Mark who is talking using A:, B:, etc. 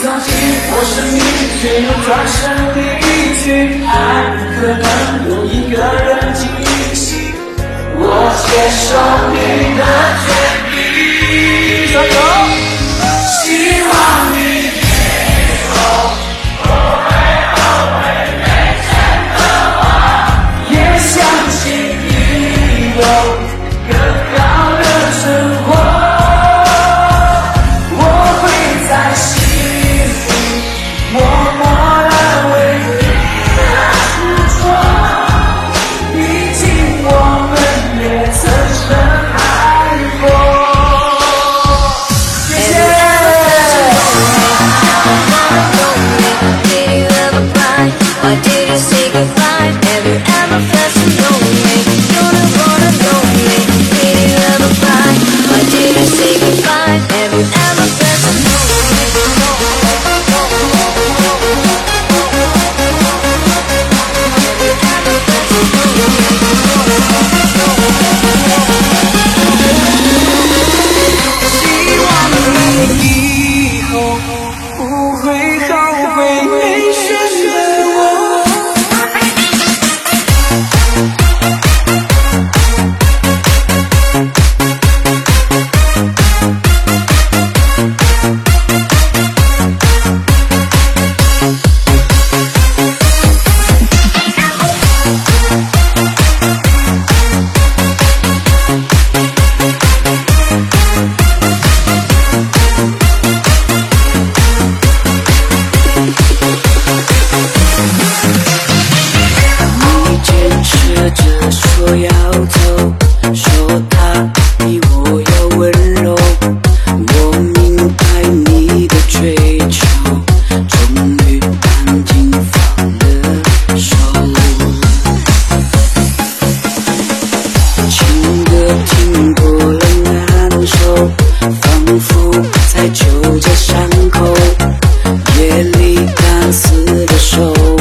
A: 曾经我是你，却又转身离去。爱不可能由一个人惊醒，我接受你。的决定。
B: 仿佛在旧街巷口，夜里敢撕的手。